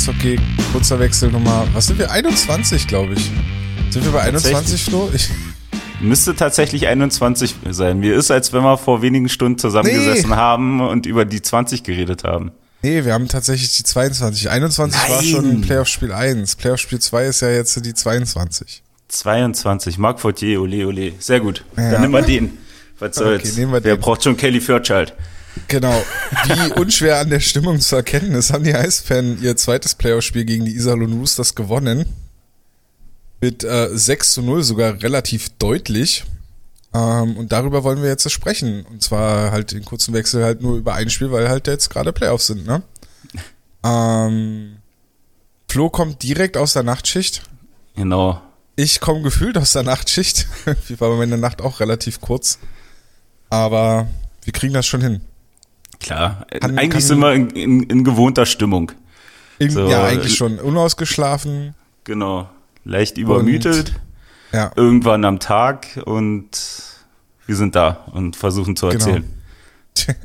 Eishockey, kurzer Wechsel Nummer, was sind wir? 21, glaube ich. Sind wir bei 21, Flo? Ich, Müsste tatsächlich 21 sein. Mir ist, als wenn wir vor wenigen Stunden zusammengesessen Nee. haben und über die 20 geredet haben. nee, wir haben tatsächlich die 22. 21 war Nein. schon Playoff-Spiel 1. Playoff-Spiel 2 ist ja jetzt die 22. 22. Marc Fortier, ole, ole. Sehr gut. Ja. Dann nehmen wir den. Was soll's? Okay, nehmen wir Wer den. braucht schon Kelly Fairchild? Genau. Wie unschwer an der Stimmung zu erkennen ist, haben die Eisbären ihr zweites Playoff-Spiel gegen die Iserlohn Roosters gewonnen. Mit äh, 6 zu 0 sogar relativ deutlich. Ähm, und darüber wollen wir jetzt sprechen. Und zwar halt den kurzen Wechsel halt nur über ein Spiel, weil halt jetzt gerade Playoffs sind, ne? Ähm, Flo kommt direkt aus der Nachtschicht. Genau. Ich komme gefühlt aus der Nachtschicht. Wie war meine Nacht auch relativ kurz. Aber wir kriegen das schon hin. Klar. Kann- Eigentlich kann- sind wir in, in, in gewohnter Stimmung. In, So, ja, eigentlich schon. Unausgeschlafen. Genau. Leicht übermüdet. Ja, Irgendwann am Tag und wir sind da und versuchen zu Genau. erzählen.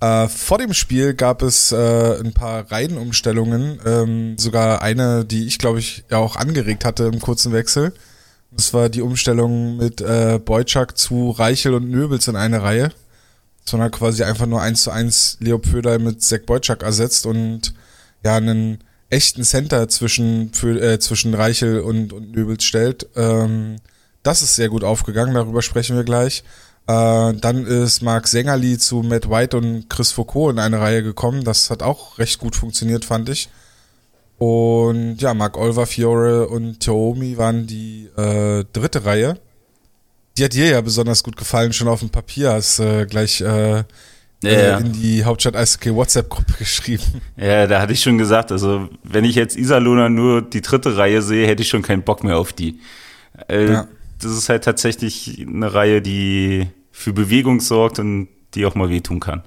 äh, vor dem Spiel gab es äh, ein paar Reihenumstellungen. Ähm, sogar eine, die ich, glaube ich, ja auch angeregt hatte im kurzen Wechsel. Das war die Umstellung mit äh, Boyczak zu Reichel und Nöbels in eine Reihe. Sondern quasi einfach nur eins zu eins Leo Pödel mit Zach Boyczak ersetzt und ja, einen echten Center zwischen, für, äh, zwischen Reichel und, und Nöbels stellt. Ähm, das ist sehr gut aufgegangen, darüber sprechen wir gleich. Äh, dann ist Marc Sängerli zu Matt White und Chris Foucault in eine Reihe gekommen. Das hat auch recht gut funktioniert, fand ich. Und ja, Marc Olver, Fiore und Toomi waren die äh, dritte Reihe. Die hat dir ja besonders gut gefallen, schon auf dem Papier. Hast äh, gleich äh, Ja, äh, in die Hauptstadt Eishockey WhatsApp-Gruppe geschrieben. Ja, da hatte ich schon gesagt, also wenn ich jetzt Iserlohner nur die dritte Reihe sehe, hätte ich schon keinen Bock mehr auf die. Äh, Ja. Das ist halt tatsächlich eine Reihe, die für Bewegung sorgt und die auch mal wehtun kann.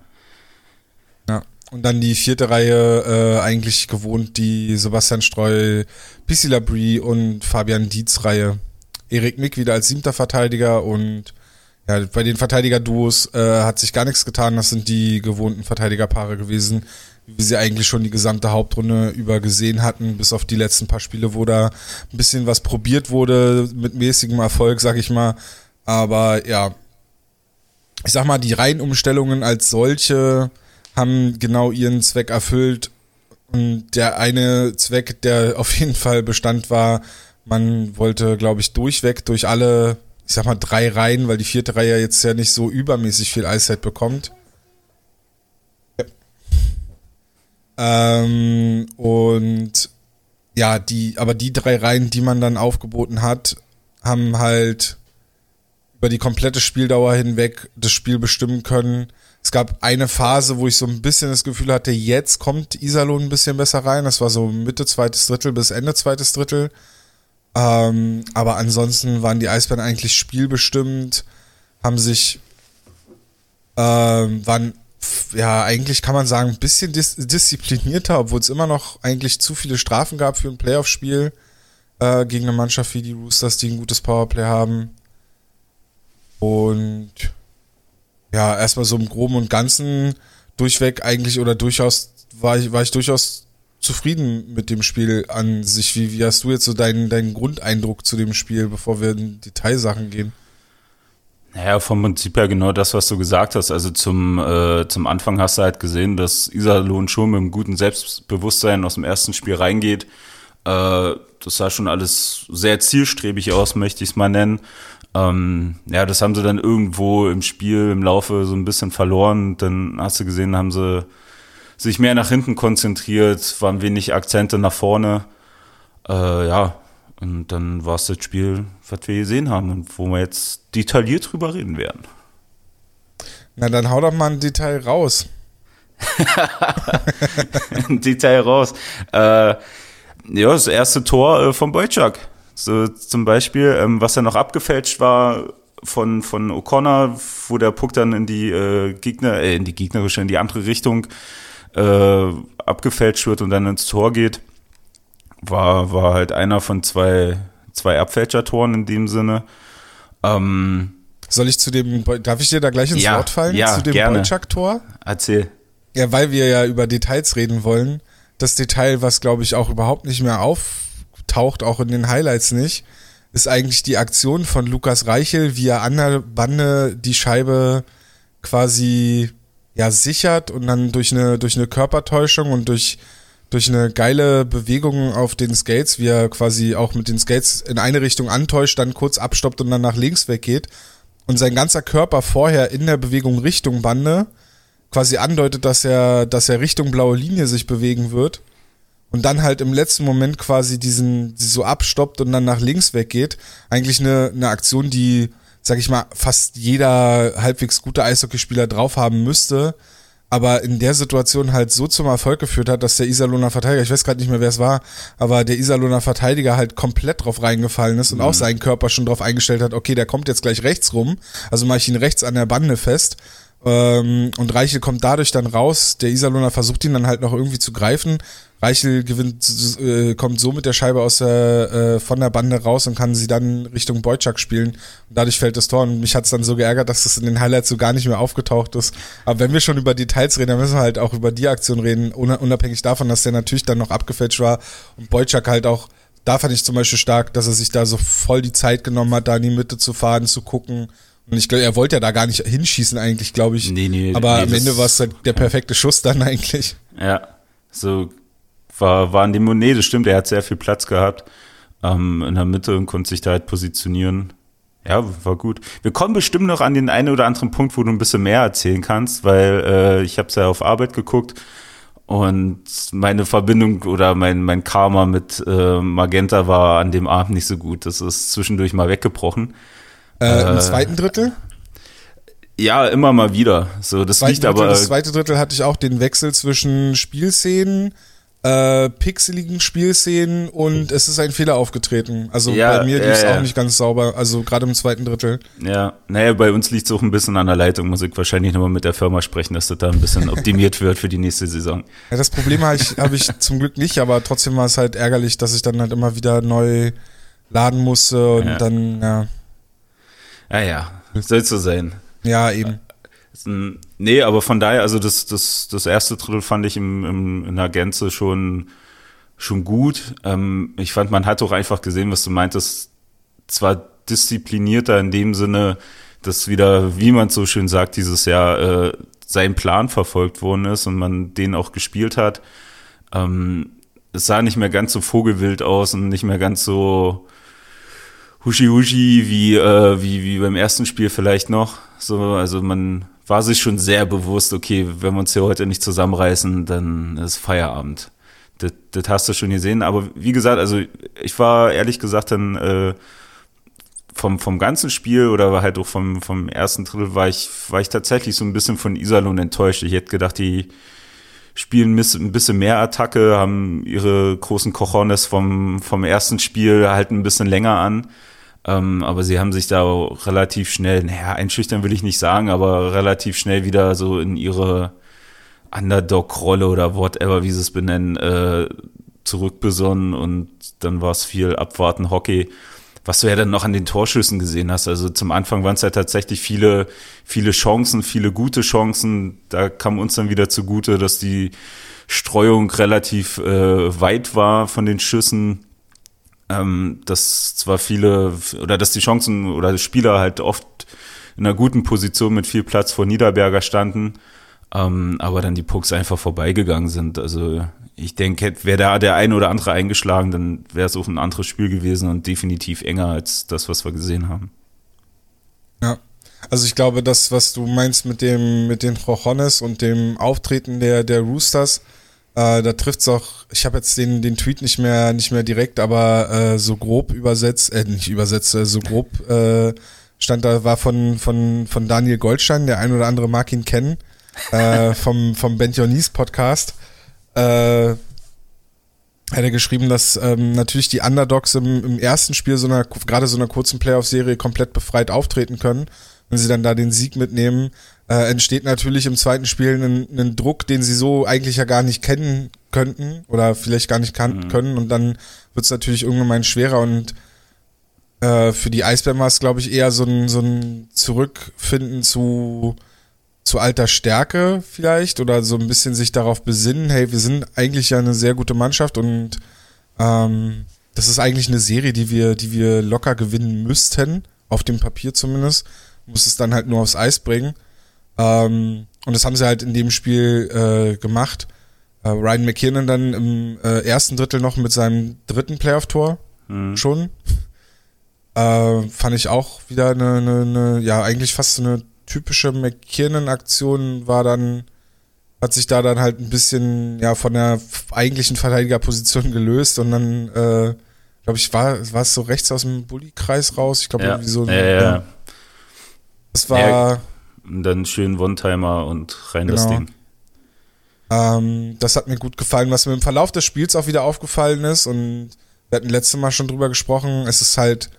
Ja. Und dann die vierte Reihe, äh, eigentlich gewohnt die Sebastian Streu, Pissi Labrie und Fabian Dietz Reihe. Erik Mick wieder als siebter Verteidiger und ja, bei den Verteidiger-Duos äh, hat sich gar nichts getan. Das sind die gewohnten Verteidigerpaare gewesen, wie sie eigentlich schon die gesamte Hauptrunde über gesehen hatten, bis auf die letzten paar Spiele, wo da ein bisschen was probiert wurde, mit mäßigem Erfolg, sag ich mal. Aber ja, ich sag mal, die Reihenumstellungen als solche haben genau ihren Zweck erfüllt. Und der eine Zweck, der auf jeden Fall Bestand war, man wollte, glaube ich, durchweg durch alle, ich sag mal, drei Reihen, weil die vierte Reihe jetzt ja nicht so übermäßig viel Eiszeit bekommt. Ähm, und ja, die, aber die drei Reihen, die man dann aufgeboten hat, haben halt über die komplette Spieldauer hinweg das Spiel bestimmen können. Es gab eine Phase, wo ich so ein bisschen das Gefühl hatte, jetzt kommt Iserlohn ein bisschen besser rein. Das war so Mitte zweites Drittel bis Ende zweites Drittel. Ähm, aber ansonsten waren die Eisbären eigentlich spielbestimmt, haben sich, ähm, waren, ja, eigentlich kann man sagen, ein bisschen dis disziplinierter, obwohl es immer noch eigentlich zu viele Strafen gab für ein Playoff-Spiel äh, gegen eine Mannschaft wie die Roosters, die ein gutes Powerplay haben. Und ja, erstmal so im Groben und Ganzen durchweg eigentlich oder durchaus war ich, war ich durchaus zufrieden mit dem Spiel an sich. Wie, wie hast du jetzt so deinen, deinen Grundeindruck zu dem Spiel, bevor wir in Detailsachen gehen? Naja, vom Prinzip her genau das, was du gesagt hast. Also zum, äh, zum Anfang hast du halt gesehen, dass Iserlohn schon mit einem guten Selbstbewusstsein aus dem ersten Spiel reingeht. Äh, das sah schon alles sehr zielstrebig aus, möchte ich es mal nennen. Ähm, ja, das haben sie dann irgendwo im Spiel im Laufe so ein bisschen verloren. Dann hast du gesehen, haben sie sich mehr nach hinten konzentriert, waren wenig Akzente nach vorne. Äh, ja, und dann war es das Spiel, was wir gesehen haben und wo wir jetzt detailliert drüber reden werden. Na, dann hau doch mal ein Detail raus. Ein Detail raus. Äh, ja, das erste Tor äh, von Boyczak. So zum Beispiel, ähm, was ja noch abgefälscht war von, von O'Connor, wo der Puck dann in die äh, Gegner, äh, in die gegnerische, in die andere Richtung äh, abgefälscht wird und dann ins Tor geht, war, war halt einer von zwei, zwei Abfälschertoren in dem Sinne. Ähm, Soll ich zu dem, darf ich dir da gleich ins Ja, Wort fallen? ja, zu dem gerne. Boyczak-Tor? erzähl. Ja, weil wir ja über Details reden wollen. das Detail, was glaube ich auch überhaupt nicht mehr auftaucht, auch in den Highlights nicht, ist eigentlich die Aktion von Lukas Reichel, wie er an der Bande die Scheibe quasi ja sichert und dann durch eine durch eine Körpertäuschung und durch durch eine geile Bewegung auf den Skates, wie er quasi auch mit den Skates in eine Richtung antäuscht, dann kurz abstoppt und dann nach links weggeht und sein ganzer Körper vorher in der Bewegung Richtung Bande quasi andeutet, dass er, dass er Richtung blaue Linie sich bewegen wird und dann halt im letzten Moment quasi diesen so abstoppt und dann nach links weggeht. Eigentlich eine, eine Aktion, die, sag ich mal, fast jeder halbwegs gute Eishockeyspieler drauf haben müsste, aber in der Situation halt so zum Erfolg geführt hat, dass der Iserlohner Verteidiger, ich weiß gerade nicht mehr, wer es war, aber der Iserlohner Verteidiger halt komplett drauf reingefallen ist und mhm. auch seinen Körper schon drauf eingestellt hat, okay, der kommt jetzt gleich rechts rum, also mache ich ihn rechts an der Bande fest ähm, und Reichel kommt dadurch dann raus. Der Iserlohner versucht ihn dann halt noch irgendwie zu greifen. Reichel gewinnt, äh, kommt so mit der Scheibe aus der, äh, von der Bande raus und kann sie dann Richtung Boyczak spielen. Und dadurch fällt das Tor. Und mich hat es dann so geärgert, dass das in den Highlights so gar nicht mehr aufgetaucht ist. Aber wenn wir schon über Details reden, dann müssen wir halt auch über die Aktion reden, unabhängig davon, dass der natürlich dann noch abgefälscht war und Boyczak halt auch da fand ich zum Beispiel stark, dass er sich da so voll die Zeit genommen hat, da in die Mitte zu fahren, zu gucken, und ich glaube, er wollte ja da gar nicht hinschießen eigentlich, glaube ich. Nee, nee. Aber nee, am Ende war es halt der perfekte Schuss dann eigentlich. Ja, so war, war in dem nee, das stimmt, er hat sehr viel Platz gehabt ähm, in der Mitte und konnte sich da halt positionieren. Ja, war gut. Wir kommen bestimmt noch an den einen oder anderen Punkt, wo du ein bisschen mehr erzählen kannst, weil äh, ich habe es ja auf Arbeit geguckt und meine Verbindung oder mein, mein Karma mit äh, Magenta war an dem Abend nicht so gut. Das ist zwischendurch mal weggebrochen. Äh, Im äh, zweiten Drittel? Ja, immer mal wieder. So, das liegt Drittel, aber. Das zweite Drittel hatte ich auch den Wechsel zwischen Spielszenen, äh, pixeligen Spielszenen und es ist ein Fehler aufgetreten. Also ja, bei mir lief es ja, ja. auch nicht ganz sauber, also gerade im zweiten Drittel. Ja, naja, bei uns liegt es auch ein bisschen an der Leitung. Muss ich wahrscheinlich nochmal mit der Firma sprechen, dass das da ein bisschen optimiert wird für die nächste Saison. Ja, das Problem habe ich, hab ich zum Glück nicht, aber trotzdem war es halt ärgerlich, dass ich dann halt immer wieder neu laden musste und dann, ja. Ja, ja, soll so sein. Ja, eben. Nee, aber von daher, also das, das, das erste Drittel fand ich im, im, in der Gänze schon, schon gut. Ähm, ich fand, man hat auch einfach gesehen, was du meintest, zwar disziplinierter in dem Sinne, dass wieder, wie man so schön sagt, dieses Jahr äh, sein Plan verfolgt worden ist und man den auch gespielt hat. Ähm, es sah nicht mehr ganz so vogelwild aus und nicht mehr ganz so Huschi-Huschi wie, äh, wie, wie beim ersten Spiel vielleicht noch. So, also man war sich schon sehr bewusst, okay, wenn wir uns hier heute nicht zusammenreißen, dann ist Feierabend. Das, das hast du schon gesehen. Aber wie gesagt, also ich war ehrlich gesagt dann äh, vom, vom ganzen Spiel oder halt auch vom, vom ersten Drittel war ich, war ich tatsächlich so ein bisschen von Iserlohn enttäuscht. Ich hätte gedacht, die spielen ein bisschen mehr Attacke, haben ihre großen Cojones vom, vom ersten Spiel halt ein bisschen länger an. Ähm, aber sie haben sich da relativ schnell, naja, einschüchtern will ich nicht sagen, aber relativ schnell wieder so in ihre Underdog-Rolle oder whatever, wie sie es benennen, äh, zurückbesonnen und dann war es viel Abwarten, Hockey. Was du ja dann noch an den Torschüssen gesehen hast. Also zum Anfang waren es ja tatsächlich viele, viele Chancen, viele gute Chancen. Da kam uns dann wieder zugute, dass die Streuung relativ äh, weit war von den Schüssen ähm, dass zwar viele oder dass die Chancen oder Spieler halt oft in einer guten Position mit viel Platz vor Niederberger standen, ähm, aber dann die Pucks einfach vorbeigegangen sind. Also ich denke, wäre da der eine oder andere eingeschlagen, dann wäre es auch ein anderes Spiel gewesen und definitiv enger als das, was wir gesehen haben. Ja, also ich glaube, das, was du meinst mit dem, mit den Rojones und dem Auftreten der, der Roosters, äh, da trifft's auch, ich habe jetzt den, den Tweet nicht mehr, nicht mehr direkt, aber äh, so grob übersetzt, äh, nicht übersetzt, äh, so grob äh, stand da, war von, von, von Daniel Goldstein, der ein oder andere mag ihn kennen, äh, vom, vom Ben Jonis Podcast. Äh, hat er geschrieben, dass ähm, natürlich die Underdogs im, im ersten Spiel so einer, gerade so einer kurzen Playoff-Serie komplett befreit auftreten können. Wenn sie dann da den Sieg mitnehmen, äh, entsteht natürlich im zweiten Spiel ein, ein, Druck, den sie so eigentlich ja gar nicht kennen könnten oder vielleicht gar nicht kan mhm. können und dann wird es natürlich irgendwann schwerer und äh, für die Eisbären war es, glaube ich, eher so ein, so ein Zurückfinden zu, zu alter Stärke vielleicht oder so ein bisschen sich darauf besinnen, hey, wir sind eigentlich ja eine sehr gute Mannschaft und ähm, das ist eigentlich eine Serie, die wir, die wir locker gewinnen müssten, auf dem Papier zumindest. Muss es dann halt nur aufs Eis bringen. Ähm, und das haben sie halt in dem Spiel äh, gemacht. Äh, Ryan McKinnon dann im äh, ersten Drittel noch mit seinem dritten Playoff-Tor mhm. schon. Äh, fand ich auch wieder eine, eine, eine, ja, eigentlich fast eine typische McKinnon-Aktion war dann, hat sich da dann halt ein bisschen, ja, von der eigentlichen Verteidigerposition gelöst und dann, äh, glaube ich, war, war es so rechts aus dem Bulli-Kreis raus. Ich glaube, ja. irgendwie so. Ja, ja, ja. Das war. Und dann schön One-Timer und rein genau. das Ding. Ähm, das hat mir gut gefallen. Was mir im Verlauf des Spiels auch wieder aufgefallen ist, und wir hatten letztes Mal schon drüber gesprochen, es ist halt,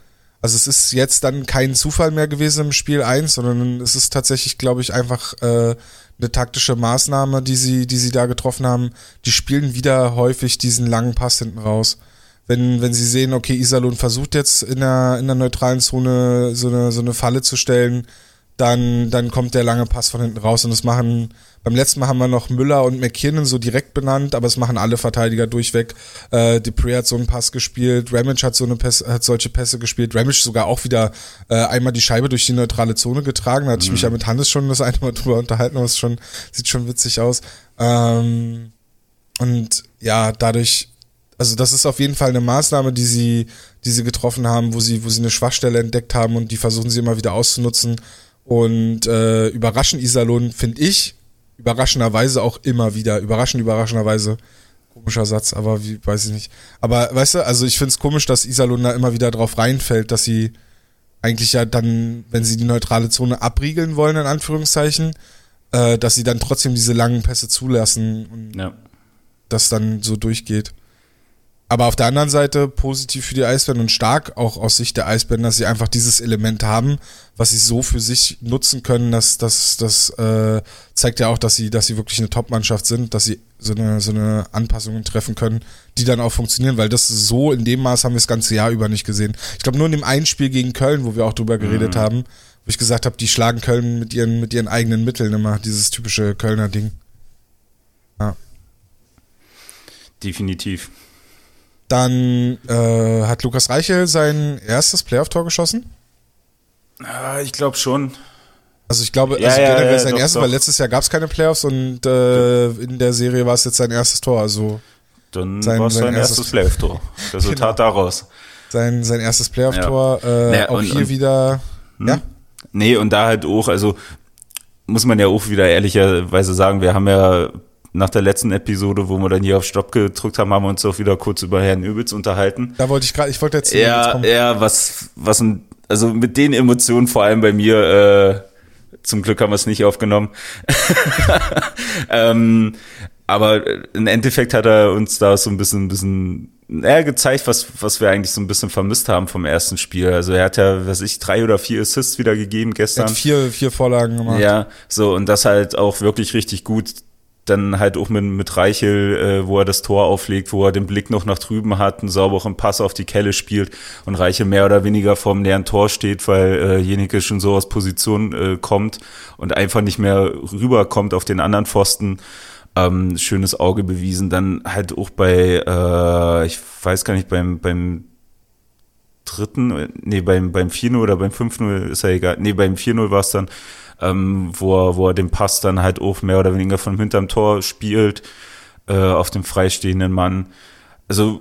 also es ist jetzt dann kein Zufall mehr gewesen im Spiel 1, sondern es ist tatsächlich, glaube ich, einfach äh, eine taktische Maßnahme, die sie, die sie da getroffen haben. Die spielen wieder häufig diesen langen Pass hinten raus. Wenn, wenn sie sehen, okay, Iserlohn versucht jetzt in der, in der neutralen Zone so eine, so eine Falle zu stellen, dann, dann kommt der lange Pass von hinten raus und das machen, beim letzten Mal haben wir noch Müller und McKinnon so direkt benannt, aber es machen alle Verteidiger durchweg. Äh, Dupree hat so einen Pass gespielt, Ramage hat so eine Pässe, hat solche Pässe gespielt, Ramage sogar auch wieder äh, einmal die Scheibe durch die neutrale Zone getragen, da hatte mhm. ich mich ja mit Hannes schon das eine Mal drüber unterhalten, aber es schon, sieht schon witzig aus. Ähm, und ja, dadurch, also das ist auf jeden Fall eine Maßnahme, die sie, die sie getroffen haben, wo sie, wo sie eine Schwachstelle entdeckt haben und die versuchen sie immer wieder auszunutzen. Und äh, überraschen Iserlohn, finde ich, überraschenderweise auch immer wieder. Überraschend, überraschenderweise. Komischer Satz, aber wie, weiß ich nicht. Aber weißt du, also ich finde es komisch, dass Iserlohn da immer wieder drauf reinfällt, dass sie eigentlich ja dann, wenn sie die neutrale Zone abriegeln wollen, in Anführungszeichen, äh, dass sie dann trotzdem diese langen Pässe zulassen und ja. das dann so durchgeht. Aber auf der anderen Seite positiv für die Eisbären und stark auch aus Sicht der Eisbären, dass sie einfach dieses Element haben, was sie so für sich nutzen können, dass das das äh, zeigt ja auch, dass sie dass sie wirklich eine Top-Mannschaft sind, dass sie so eine so eine Anpassungen treffen können, die dann auch funktionieren, weil das so in dem Maß haben wir das ganze Jahr über nicht gesehen. Ich glaube nur in dem einen Spiel gegen Köln, wo wir auch drüber geredet mhm. haben, wo ich gesagt habe, die schlagen Köln mit ihren mit ihren eigenen Mitteln immer dieses typische Kölner Ding. Ja. Definitiv. Dann äh, hat Lukas Reichel sein erstes Playoff-Tor geschossen. Ah, ich glaube schon. Also ich glaube, ja, also ja, generell ja, sein doch, erstes, doch. weil letztes Jahr gab es keine Playoffs und äh, in der Serie war es jetzt sein erstes Tor. Also dann sein, war es sein, sein erstes, erstes Playoff-Tor. Resultat genau. daraus. Sein, sein erstes Playoff-Tor. Äh, naja, auch und, hier und, wieder. Hm? Ja. Nee, und da halt auch, also muss man ja auch wieder ehrlicherweise sagen, wir haben ja nach der letzten Episode, wo wir dann hier auf Stopp gedrückt haben, haben wir uns auch wieder kurz über Herrn Übels unterhalten. Da wollte ich gerade, ich wollte jetzt. Ja, jetzt ja, was, was, also mit den Emotionen vor allem bei mir, äh, zum Glück haben wir es nicht aufgenommen. ähm, aber im Endeffekt hat er uns da so ein bisschen, ein bisschen er gezeigt, was, was wir eigentlich so ein bisschen vermisst haben vom ersten Spiel. Also er hat ja, was ich, drei oder vier Assists wieder gegeben gestern. Er hat vier, vier Vorlagen gemacht. Ja, so, und das halt auch wirklich richtig gut dann halt auch mit, mit Reichel, äh, wo er das Tor auflegt, wo er den Blick noch nach drüben hat, einen sauberen Pass auf die Kelle spielt und Reichel mehr oder weniger vorm leeren Tor steht, weil äh, Jenike schon so aus Position äh, kommt und einfach nicht mehr rüberkommt auf den anderen Pfosten. Ähm, schönes Auge bewiesen. Dann halt auch bei, äh, ich weiß gar nicht, beim, beim dritten, nee, beim, beim 4-0 oder beim 5-0 ist ja egal. Nee, beim 4-0 war es dann, ähm, wo, er, wo er den Pass dann halt auch mehr oder weniger von hinterm Tor spielt, äh, auf dem freistehenden Mann. Also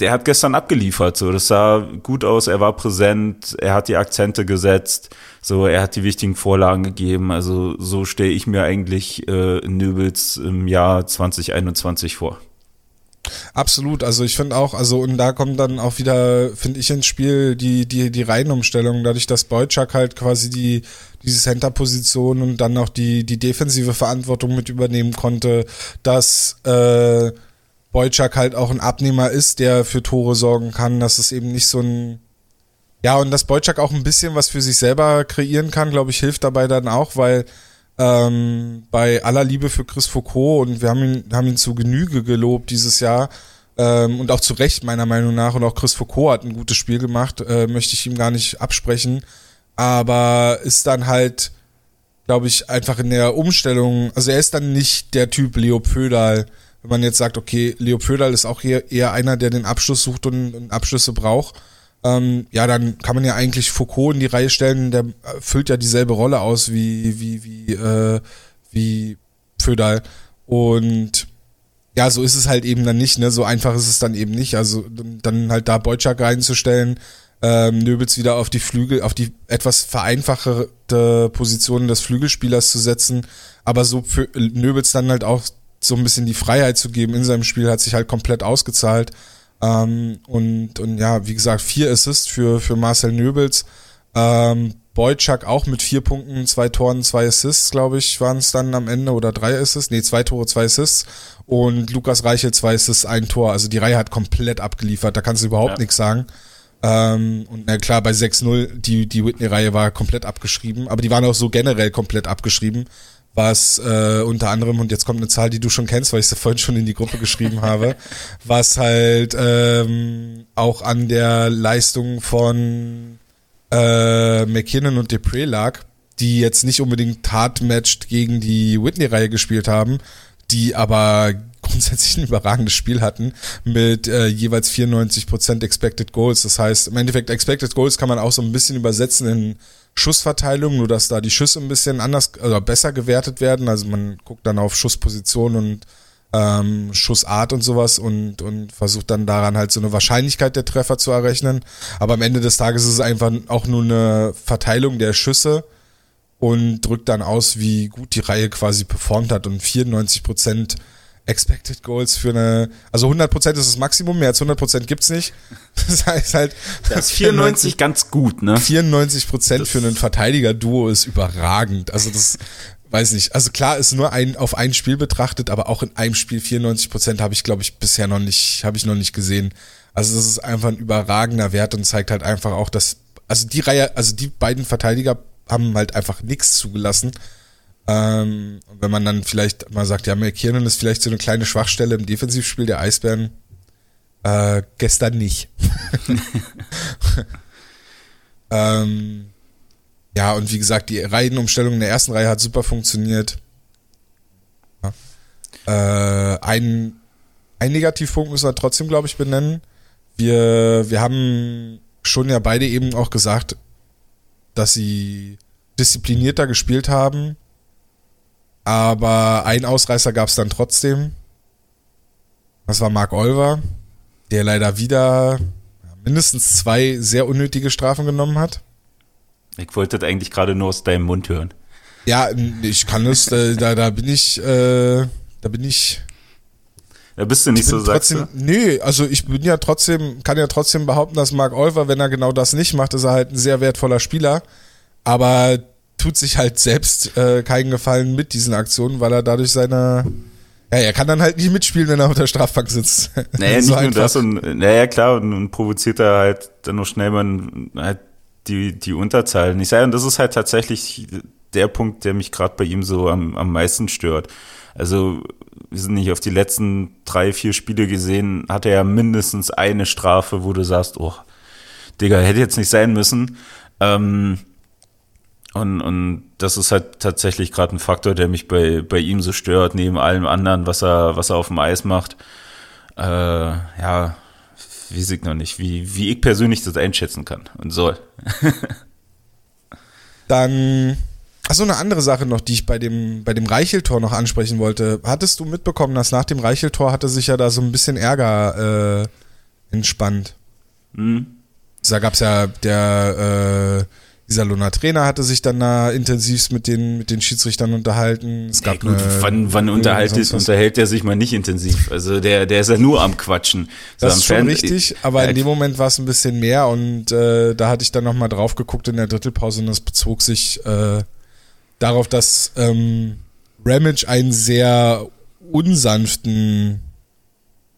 der hat gestern abgeliefert, so das sah gut aus, er war präsent, er hat die Akzente gesetzt, so er hat die wichtigen Vorlagen gegeben, also so stelle ich mir eigentlich äh, Nöbels im Jahr 2021 vor. Absolut, also ich finde auch, also und da kommt dann auch wieder, finde ich ins Spiel die, die, die Reihenumstellung, dadurch, dass Beutschak halt quasi die, diese Center-Position und dann auch die, die defensive Verantwortung mit übernehmen konnte, dass äh, Beutschak halt auch ein Abnehmer ist, der für Tore sorgen kann, dass es eben nicht so ein ja, und dass Beutschak auch ein bisschen was für sich selber kreieren kann, glaube ich, hilft dabei dann auch, weil ähm, bei aller Liebe für Chris Foucault und wir haben ihn, haben ihn zu Genüge gelobt dieses Jahr. Ähm, und auch zu Recht meiner Meinung nach. Und auch Chris Foucault hat ein gutes Spiel gemacht, äh, möchte ich ihm gar nicht absprechen, aber ist dann halt glaube ich, einfach in der Umstellung, also er ist dann nicht der Typ Leo Pödal, wenn man jetzt sagt, okay, Leo Pödal ist auch eher, eher einer, der den Abschluss sucht und, und Abschlüsse braucht. Ähm, ja, dann kann man ja eigentlich Foucault in die Reihe stellen, der füllt ja dieselbe Rolle aus wie, wie, wie, äh, wie Pödal. Und ja, so ist es halt eben dann nicht, ne? So einfach ist es dann eben nicht. Also dann halt da Beutschak reinzustellen, ähm, Nöbels wieder auf die Flügel, auf die etwas vereinfachte Position des Flügelspielers zu setzen, aber so für Nöbels dann halt auch so ein bisschen die Freiheit zu geben in seinem Spiel, hat sich halt komplett ausgezahlt. Ähm, und, und ja, wie gesagt, vier Assists für, für Marcel Nöbels. Ähm, Boyczak auch mit vier Punkten, zwei Toren, zwei Assists, glaube ich, waren es dann am Ende oder drei Assists. Nee, zwei Tore, zwei Assists. Und Lukas Reichel zwei Assists, ein Tor. Also die Reihe hat komplett abgeliefert, da kannst du überhaupt ja. nichts sagen. Ähm, und na klar, bei 6-0, die, die Whitney-Reihe war komplett abgeschrieben, aber die waren auch so generell komplett abgeschrieben was äh, unter anderem, und jetzt kommt eine Zahl, die du schon kennst, weil ich sie vorhin schon in die Gruppe geschrieben habe, was halt ähm, auch an der Leistung von äh, McKinnon und Depre lag, die jetzt nicht unbedingt hart matched gegen die Whitney-Reihe gespielt haben, die aber grundsätzlich ein überragendes Spiel hatten mit äh, jeweils 94% Expected Goals. Das heißt, im Endeffekt Expected Goals kann man auch so ein bisschen übersetzen in Schussverteilung, nur dass da die Schüsse ein bisschen anders, also besser gewertet werden. Also man guckt dann auf Schussposition und ähm, Schussart und sowas und, und versucht dann daran halt so eine Wahrscheinlichkeit der Treffer zu errechnen. Aber am Ende des Tages ist es einfach auch nur eine Verteilung der Schüsse und drückt dann aus, wie gut die Reihe quasi performt hat. Und 94 Prozent Expected Goals für eine, also 100% ist das Maximum, mehr als 100% gibt's nicht. Das heißt halt. Das ist 94 ganz gut, ne? 94% für einen Verteidiger-Duo ist überragend. Also das, weiß nicht. Also klar ist nur ein, auf ein Spiel betrachtet, aber auch in einem Spiel 94% habe ich, glaube ich, bisher noch nicht, habe ich noch nicht gesehen. Also das ist einfach ein überragender Wert und zeigt halt einfach auch, dass, also die Reihe, also die beiden Verteidiger haben halt einfach nichts zugelassen. Ähm, wenn man dann vielleicht mal sagt, ja, McKiernan ist vielleicht so eine kleine Schwachstelle im Defensivspiel der Eisbären, äh, gestern nicht. ähm, ja, und wie gesagt, die Reihenumstellung in der ersten Reihe hat super funktioniert. Ja. Äh, ein, ein Negativpunkt müssen wir trotzdem, glaube ich, benennen. Wir, wir haben schon ja beide eben auch gesagt, dass sie disziplinierter gespielt haben aber ein Ausreißer gab es dann trotzdem. Das war Mark Olver, der leider wieder mindestens zwei sehr unnötige Strafen genommen hat. Ich wollte das eigentlich gerade nur aus deinem Mund hören. Ja, ich kann es, da, da, da bin ich, äh, da bin ich. Da bist du nicht so, trotzdem, sagst du? Nee, also ich bin ja trotzdem, kann ja trotzdem behaupten, dass Mark Olver, wenn er genau das nicht macht, ist er halt ein sehr wertvoller Spieler. Aber tut sich halt selbst äh, keinen Gefallen mit diesen Aktionen, weil er dadurch seine ja, er kann dann halt nicht mitspielen, wenn er auf der Strafbank sitzt. Naja, so nicht nur das und naja, klar, und, und provoziert er halt dann noch schnell mal halt die, die Unterzahl. Ich sage, und das ist halt tatsächlich der Punkt, der mich gerade bei ihm so am, am meisten stört. Also, wir sind nicht auf die letzten drei, vier Spiele gesehen, hat er ja mindestens eine Strafe, wo du sagst, oh, Digga, hätte jetzt nicht sein müssen. Ähm, und, und das ist halt tatsächlich gerade ein Faktor, der mich bei, bei ihm so stört, neben allem anderen, was er, was er auf dem Eis macht. Äh, ja, weiß ich noch nicht, wie, wie ich persönlich das einschätzen kann und soll. Dann, achso, eine andere Sache noch, die ich bei dem, bei dem Reicheltor noch ansprechen wollte. Hattest du mitbekommen, dass nach dem Reicheltor hatte sich ja da so ein bisschen Ärger äh, entspannt? Mhm. Da gab es ja der, äh, dieser Luna Trainer hatte sich dann da intensivst mit den, mit den Schiedsrichtern unterhalten. Es gab ja, gut, eine, wann, wann unterhält, unterhält er sich mal nicht intensiv? Also der, der ist ja nur am Quatschen. So das ist schon Fan richtig, aber in dem Moment war es ein bisschen mehr und äh, da hatte ich dann nochmal drauf geguckt in der Drittelpause und das bezog sich äh, darauf, dass ähm, Ramage einen sehr unsanften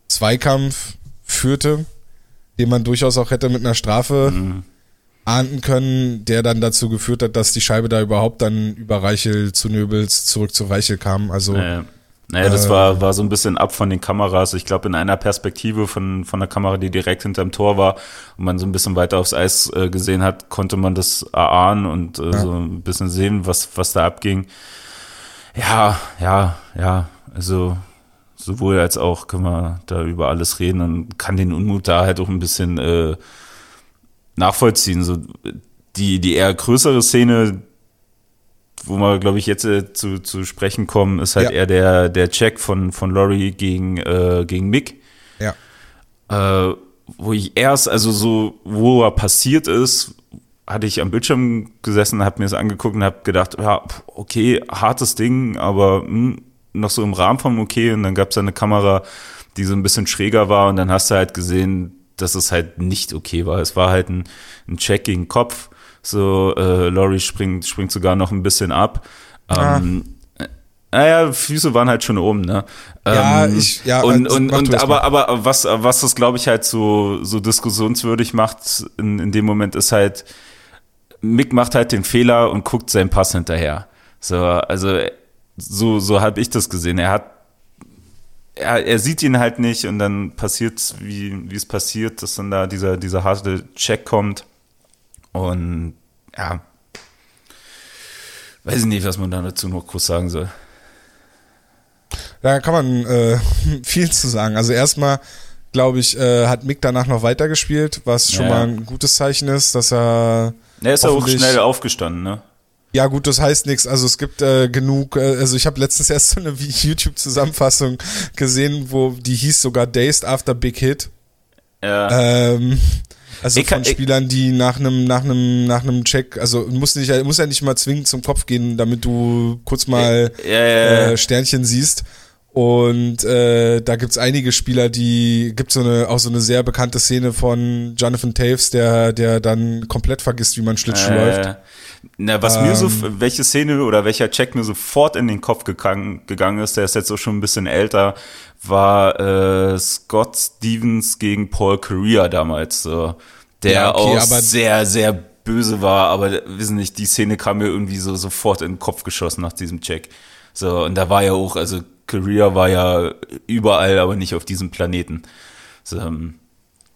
Zweikampf führte, den man durchaus auch hätte mit einer Strafe mhm ahnden können, der dann dazu geführt hat, dass die Scheibe da überhaupt dann über Reichel zu Nöbels zurück zu Reichel kam. Also äh, Naja, das äh, war, war so ein bisschen ab von den Kameras. Ich glaube, in einer Perspektive von, von der Kamera, die direkt hinterm Tor war und man so ein bisschen weiter aufs Eis äh, gesehen hat, konnte man das erahnen und äh, ja. so ein bisschen sehen, was, was da abging. Ja, ja, ja, also sowohl als auch können wir da über alles reden und kann den Unmut da halt auch ein bisschen äh, nachvollziehen. So die, die eher größere Szene, wo wir, glaube ich, jetzt äh, zu, zu sprechen kommen, ist halt ja. eher der, der Check von, von Laurie gegen, äh, gegen Mick. Ja. Äh, wo ich erst, also so, wo er passiert ist, hatte ich am Bildschirm gesessen, habe mir das angeguckt und habe gedacht, ja, okay, hartes Ding, aber mh, hm, noch so im Rahmen vom okay. Und dann gab es eine Kamera, die so ein bisschen schräger war und dann hast du halt gesehen, dass es halt nicht okay war. Es war halt ein, ein Check gegen Kopf so, äh, Laurie springt, springt sogar noch ein bisschen ab. Ähm, ah. Naja, Füße waren halt schon oben, ne? Ja, ähm, ich, ja, und, und, und aber, aber was, was das, glaube ich, halt so, so diskussionswürdig macht in, in dem Moment ist halt, Mick macht halt den Fehler und guckt seinen Pass hinterher. So, also, so, so habe ich das gesehen. Er hat, er, er sieht ihn halt nicht und dann passiert wie, wie es passiert, dass dann da dieser, dieser harte Check kommt. Und ja, weiß ich nicht, was man da dazu noch groß sagen soll. Da kann man äh, viel zu sagen. Also erstmal, glaube ich, äh, hat Mick danach noch weitergespielt, was schon ja. mal ein gutes Zeichen ist, dass er. Er ist ja auch schnell aufgestanden, ne? Ja, gut, das heißt nichts. Also es gibt äh, genug, äh, also ich habe letztens erst so eine YouTube-Zusammenfassung gesehen, wo die hieß sogar Dazed After Big Hit. Ja. Ähm, also ich von Spielern, die nach einem nach einem nach einem Check, also muss nicht muss ja nicht mal zwingend zum Kopf gehen, damit du kurz mal ja, ja, ja. Äh, Sternchen siehst. Und äh, da gibt's einige Spieler, die gibt so eine auch so eine sehr bekannte Szene von Jonathan Taves, der der dann komplett vergisst, wie man Schlittschuh äh, läuft. Na, was ähm, mir so, ähm. welche Szene oder welcher Check mir sofort in den Kopf gegangen, gegangen ist, der ist jetzt auch schon ein bisschen älter, war äh, Scott Stevens gegen Paul Correa damals. So, der ja, okay, auch sehr, sehr böse war, aber wissen nicht, die Szene kam mir irgendwie so sofort in den Kopf geschossen nach diesem Check. So, und da war ja auch, also Korea war ja überall, aber nicht auf diesem Planeten. So, ähm,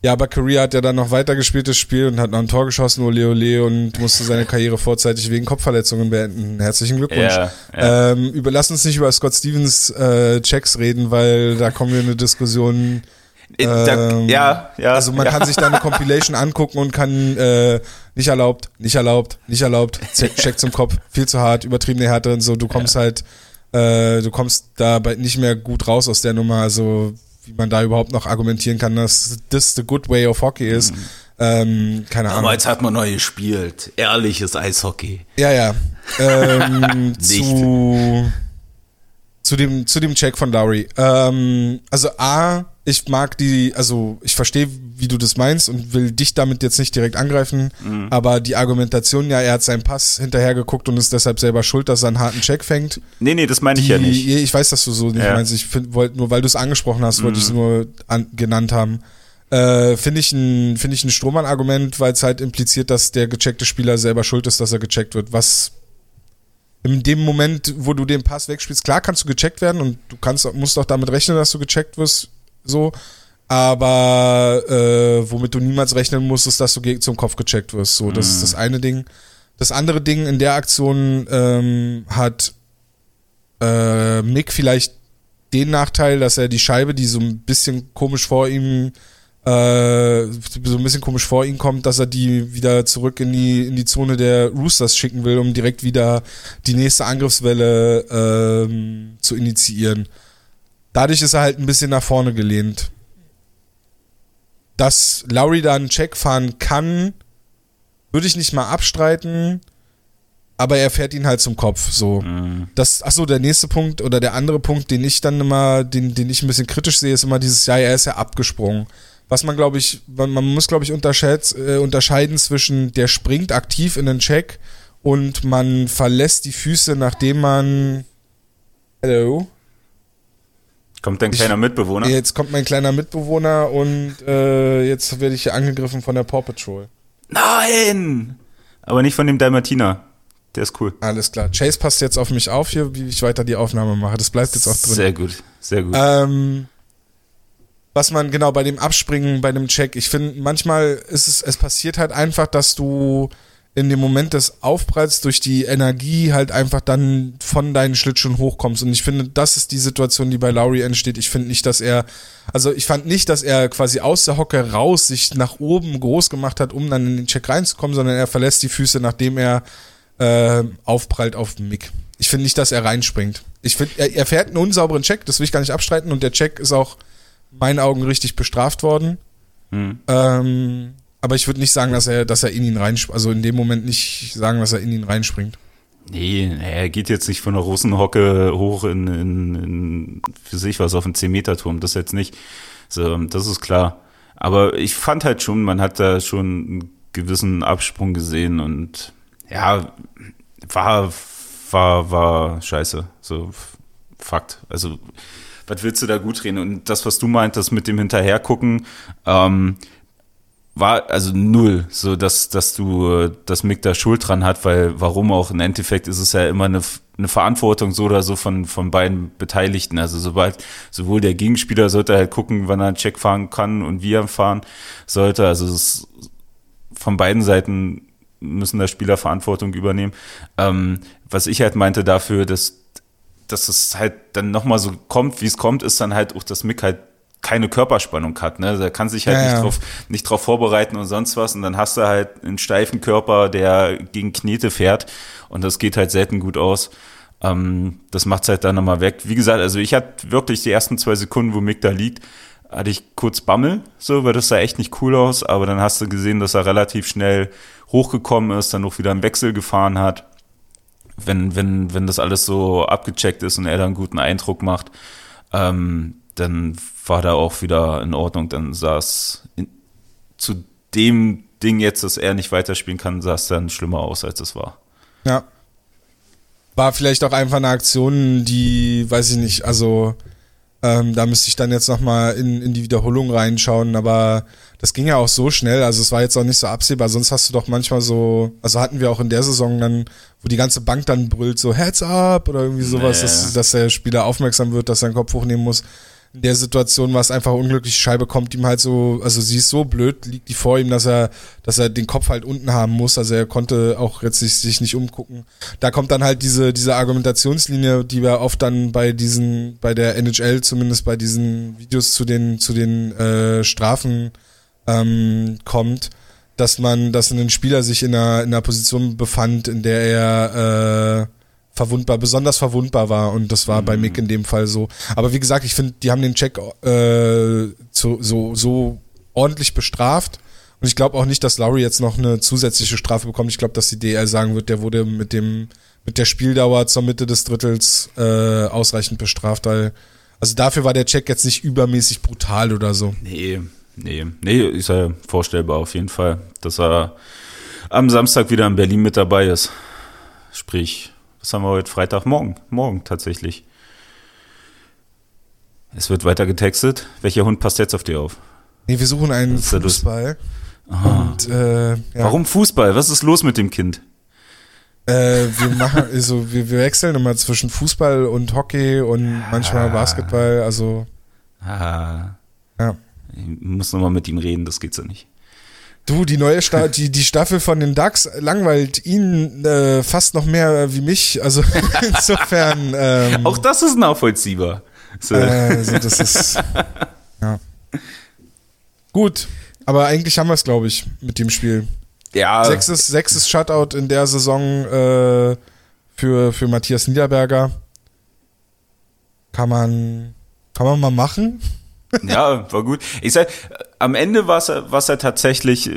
ja, aber Korea hat ja dann noch weitergespielt das Spiel und hat noch ein Tor geschossen, ole ole, und musste seine Karriere vorzeitig wegen Kopfverletzungen beenden. Herzlichen Glückwunsch. Ja, ja. Ähm, über, lass uns nicht über Scott Stevens äh, Checks reden, weil da kommen wir in eine Diskussion. Ähm, ja, ja. Also man ja. kann sich da eine Compilation angucken und kann äh, nicht erlaubt, nicht erlaubt, nicht erlaubt, Check zum Kopf, viel zu hart, übertriebene Härte und so. Du kommst halt, äh, du kommst dabei nicht mehr gut raus aus der Nummer. Also wie man da überhaupt noch argumentieren kann, dass das the good way of hockey ist. Mhm. Ähm, keine Ahnung. Damals hat man neu gespielt. Ehrliches Eishockey. Ja, ja. Ähm, zu, zu, dem, zu dem Check von Lowry. Ähm, also A, ich mag die, also ich verstehe, wie du das meinst und will dich damit jetzt nicht direkt angreifen, mhm. aber die Argumentation, ja, er hat seinen Pass hinterher geguckt und ist deshalb selber schuld, dass er einen harten Check fängt. Nee, nee, das meine ich ja nicht. Ich weiß, dass du so nicht ja. meinst. Ich wollte nur, weil du es angesprochen hast, wollte ich es mhm. nur an, genannt haben. Äh, finde ich ein, finde ich ein Strohmann-Argument, weil es halt impliziert, dass der gecheckte Spieler selber schuld ist, dass er gecheckt wird. Was in dem Moment, wo du den Pass wegspielst, klar kannst du gecheckt werden und du kannst, musst auch damit rechnen, dass du gecheckt wirst so. Aber äh, womit du niemals rechnen musst, ist, dass du zum Kopf gecheckt wirst. So, das mhm. ist das eine Ding. Das andere Ding in der Aktion ähm, hat äh, Mick vielleicht den Nachteil, dass er die Scheibe, die so ein bisschen komisch vor ihm äh, so ein bisschen komisch vor ihm kommt, dass er die wieder zurück in die in die Zone der Roosters schicken will, um direkt wieder die nächste Angriffswelle ähm, zu initiieren. Dadurch ist er halt ein bisschen nach vorne gelehnt. Dass Lowry da einen Check fahren kann, würde ich nicht mal abstreiten, aber er fährt ihn halt zum Kopf. So. Mhm. Das, achso, der nächste Punkt oder der andere Punkt, den ich dann immer, den, den ich ein bisschen kritisch sehe, ist immer dieses, ja, er ist ja abgesprungen. Was man, glaube ich, man, man muss, glaube ich, äh, unterscheiden zwischen, der springt aktiv in den Check und man verlässt die Füße, nachdem man. Hello? Kommt dein kleiner Mitbewohner? Jetzt kommt mein kleiner Mitbewohner und äh, jetzt werde ich hier angegriffen von der Paw Patrol. Nein! Aber nicht von dem Dalmatiner. der ist cool. Alles klar. Chase passt jetzt auf mich auf hier, wie ich weiter die Aufnahme mache. Das bleibt jetzt auch drin. Sehr gut, sehr gut. Ähm, was man genau bei dem Abspringen, bei dem Check, ich finde, manchmal ist es, es passiert halt einfach, dass du in dem Moment des Aufpralls durch die Energie halt einfach dann von deinen Schlittschuhen hochkommst. Und ich finde, das ist die Situation, die bei Lowry entsteht. Ich finde nicht, dass er, also ich fand nicht, dass er quasi aus der Hocke raus sich nach oben groß gemacht hat, um dann in den Check reinzukommen, sondern er verlässt die Füße, nachdem er äh, aufprallt auf Mick. Ich finde nicht, dass er reinspringt. Ich finde, er, er fährt einen unsauberen Check, das will ich gar nicht abstreiten und der Check ist auch in meinen Augen richtig bestraft worden. Hm. Ähm, aber ich würde nicht sagen, dass er, dass er in ihn reinspringt, also in dem Moment nicht sagen, dass er in ihn reinspringt. Nee, er geht jetzt nicht von der Russenhocke hoch in, in, in für sich was auf einen 10-Meter-Turm, das jetzt nicht. So, das ist klar. Aber ich fand halt schon, man hat da schon einen gewissen Absprung gesehen und ja, war, war, war scheiße. So, Fakt. Also, was willst du da gut reden? Und das, was du meintest mit dem Hinterhergucken, ähm, war also null, so dass dass du dass Mick da Schuld dran hat, weil warum auch im Endeffekt ist es ja immer eine, eine Verantwortung so oder so von von beiden Beteiligten. Also sobald sowohl der Gegenspieler sollte halt gucken, wann er einen Check fahren kann und wie er fahren sollte. Also es ist von beiden Seiten müssen da Spieler Verantwortung übernehmen. Ähm, was ich halt meinte dafür, dass dass es halt dann nochmal so kommt, wie es kommt, ist dann halt auch, dass Mick halt keine Körperspannung hat. Ne? Der kann sich halt Ja, nicht, ja. drauf, nicht drauf vorbereiten und sonst was. Und dann hast du halt einen steifen Körper, der gegen Knete fährt. Und das geht halt selten gut aus. Ähm, das macht's halt dann nochmal weg. Wie gesagt, also ich hatte wirklich die ersten zwei Sekunden, wo Mick da liegt, hatte ich kurz Bammel, so, weil das sah echt nicht cool aus. Aber dann hast du gesehen, dass er relativ schnell hochgekommen ist, dann auch wieder einen Wechsel gefahren hat. Wenn, wenn, wenn das alles so abgecheckt ist und er da einen guten Eindruck macht, ähm, dann war da auch wieder in Ordnung. Dann in, zu dem Ding jetzt, dass er nicht weiterspielen kann, sah es dann schlimmer aus, als es war. Ja. War vielleicht auch einfach eine Aktion, die, weiß ich nicht, also ähm, da müsste ich dann jetzt nochmal in, in die Wiederholung reinschauen, aber das ging ja auch so schnell, also es war jetzt auch nicht so absehbar, sonst hast du doch manchmal so, also hatten wir auch in der Saison dann, wo die ganze Bank dann brüllt, so Heads up oder irgendwie sowas, Nee. dass, dass der Spieler aufmerksam wird, dass er den Kopf hochnehmen muss. In der Situation war es einfach unglücklich, Scheibe kommt ihm halt so, also sie ist so blöd, liegt die vor ihm, dass er, dass er den Kopf halt unten haben muss, also er konnte auch jetzt sich, sich nicht umgucken. Da kommt dann halt diese, diese Argumentationslinie, die wir oft dann bei diesen, bei der NHL zumindest bei diesen Videos zu den, zu den äh, Strafen ähm, kommt, dass man, dass ein Spieler sich in einer, in einer Position befand, in der er äh, verwundbar, besonders verwundbar war und das war bei Mick in dem Fall so. Aber wie gesagt, ich finde, die haben den Check äh, zu, so, so ordentlich bestraft und ich glaube auch nicht, dass Lowry jetzt noch eine zusätzliche Strafe bekommt. Ich glaube, dass die DL sagen wird, der wurde mit dem mit der Spieldauer zur Mitte des Drittels äh, ausreichend bestraft, weil also dafür war der Check jetzt nicht übermäßig brutal oder so. Nee, nee, nee, ist ja vorstellbar auf jeden Fall, dass er am Samstag wieder in Berlin mit dabei ist. Sprich, was haben wir heute? Freitag? Morgen. Morgen tatsächlich. Es wird weiter getextet. Welcher Hund passt jetzt auf dir auf? Nee, wir suchen einen. Fußball. Und, äh, ja. Warum Fußball? Was ist los mit dem Kind? Äh, wir machen, also wir, wir wechseln immer zwischen Fußball und Hockey und manchmal Basketball, also Ah, ja. ich muss nochmal mit ihm reden, das geht so nicht. Du, die neue Sta die, die Staffel von den Ducks langweilt ihn äh, fast noch mehr wie mich. Also insofern. Ähm, Auch das ist nachvollziehbar. So. äh, also das ist. Ja. Gut. Aber eigentlich haben wir es, glaube ich, mit dem Spiel. ja, Sechstes, sechstes Shutout in der Saison äh, für, für Matthias Niederberger. Kann man, kann man mal machen. Ja, war gut. Ich sag, am Ende war es war's ja tatsächlich,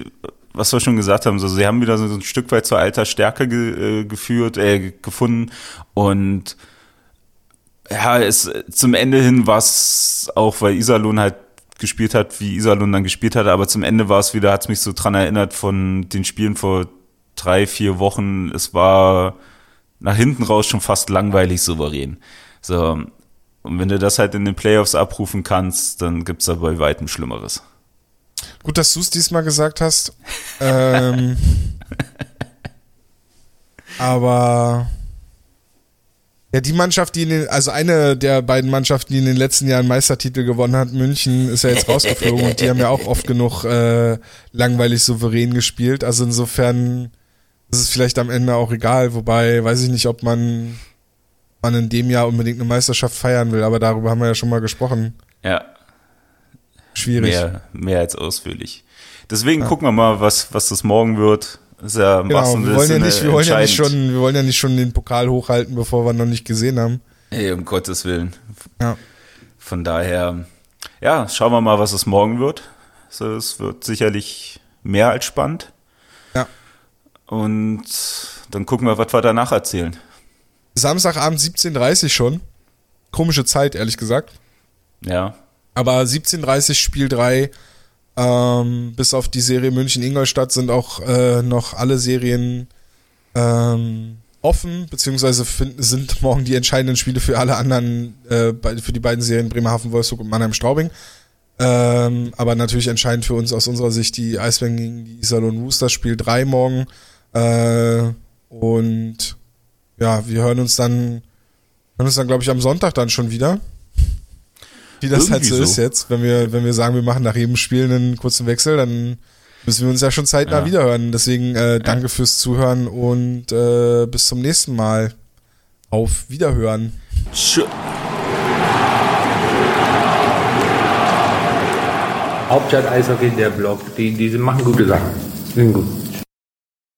was wir schon gesagt haben, so, sie haben wieder so ein Stück weit zur alter Stärke ge, äh, geführt, äh, gefunden und ja, es, zum Ende hin war es auch, weil Iserlohn halt gespielt hat, wie Iserlohn dann gespielt hat, aber zum Ende war es wieder, hat es mich so dran erinnert von den Spielen vor drei, vier Wochen. Es war nach hinten raus schon fast langweilig souverän. So, und wenn du das halt in den Playoffs abrufen kannst, dann gibt's da bei weitem Schlimmeres. Gut, dass du es diesmal gesagt hast. ähm, Aber ja, die Mannschaft, die in den, also eine der beiden Mannschaften, die in den letzten Jahren Meistertitel gewonnen hat, München, ist ja jetzt rausgeflogen und die haben ja auch oft genug äh, langweilig souverän gespielt. Also insofern ist es vielleicht am Ende auch egal, wobei weiß ich nicht, ob man, man in dem Jahr unbedingt eine Meisterschaft feiern will, aber darüber haben wir ja schon mal gesprochen. Ja. Schwierig. Mehr, mehr als ausführlich. Deswegen ja. gucken wir mal, was, was das morgen wird. ist ja genau, wir wollen ja nicht, wir wollen ja nicht schon, wir wollen ja nicht schon den Pokal hochhalten, bevor wir ihn noch nicht gesehen haben. Ey, um Gottes Willen. Ja. Von daher, ja, schauen wir mal, was es morgen wird. Also, es wird sicherlich mehr als spannend. Ja. Und dann gucken wir, was wir danach erzählen. Samstagabend 17.30 Uhr schon. Komische Zeit, ehrlich gesagt. Ja. Aber 17.30 Uhr Spiel 3 ähm, bis auf die Serie München-Ingolstadt sind auch äh, noch alle Serien ähm, offen, beziehungsweise sind morgen die entscheidenden Spiele für alle anderen, äh, für die beiden Serien Bremerhaven, Wolfsburg und Mannheim-Straubing. Ähm, aber natürlich entscheidend für uns aus unserer Sicht die Eisbären gegen die Iserlohn Roosters, Spiel 3 morgen. Äh, und ja, wir hören uns dann, hören uns dann, glaube ich, am Sonntag dann schon wieder wie das halt so, so, ist jetzt. Wenn wir, wenn wir sagen, wir machen nach jedem Spiel einen kurzen Wechsel, dann müssen wir uns ja schon zeitnah ja. wiederhören. Deswegen äh, danke ja. fürs Zuhören und äh, bis zum nächsten Mal. Auf Wiederhören. Tschö. Hauptstadt Eishockey, der Blog, die, die machen gute Sachen. Sind gut.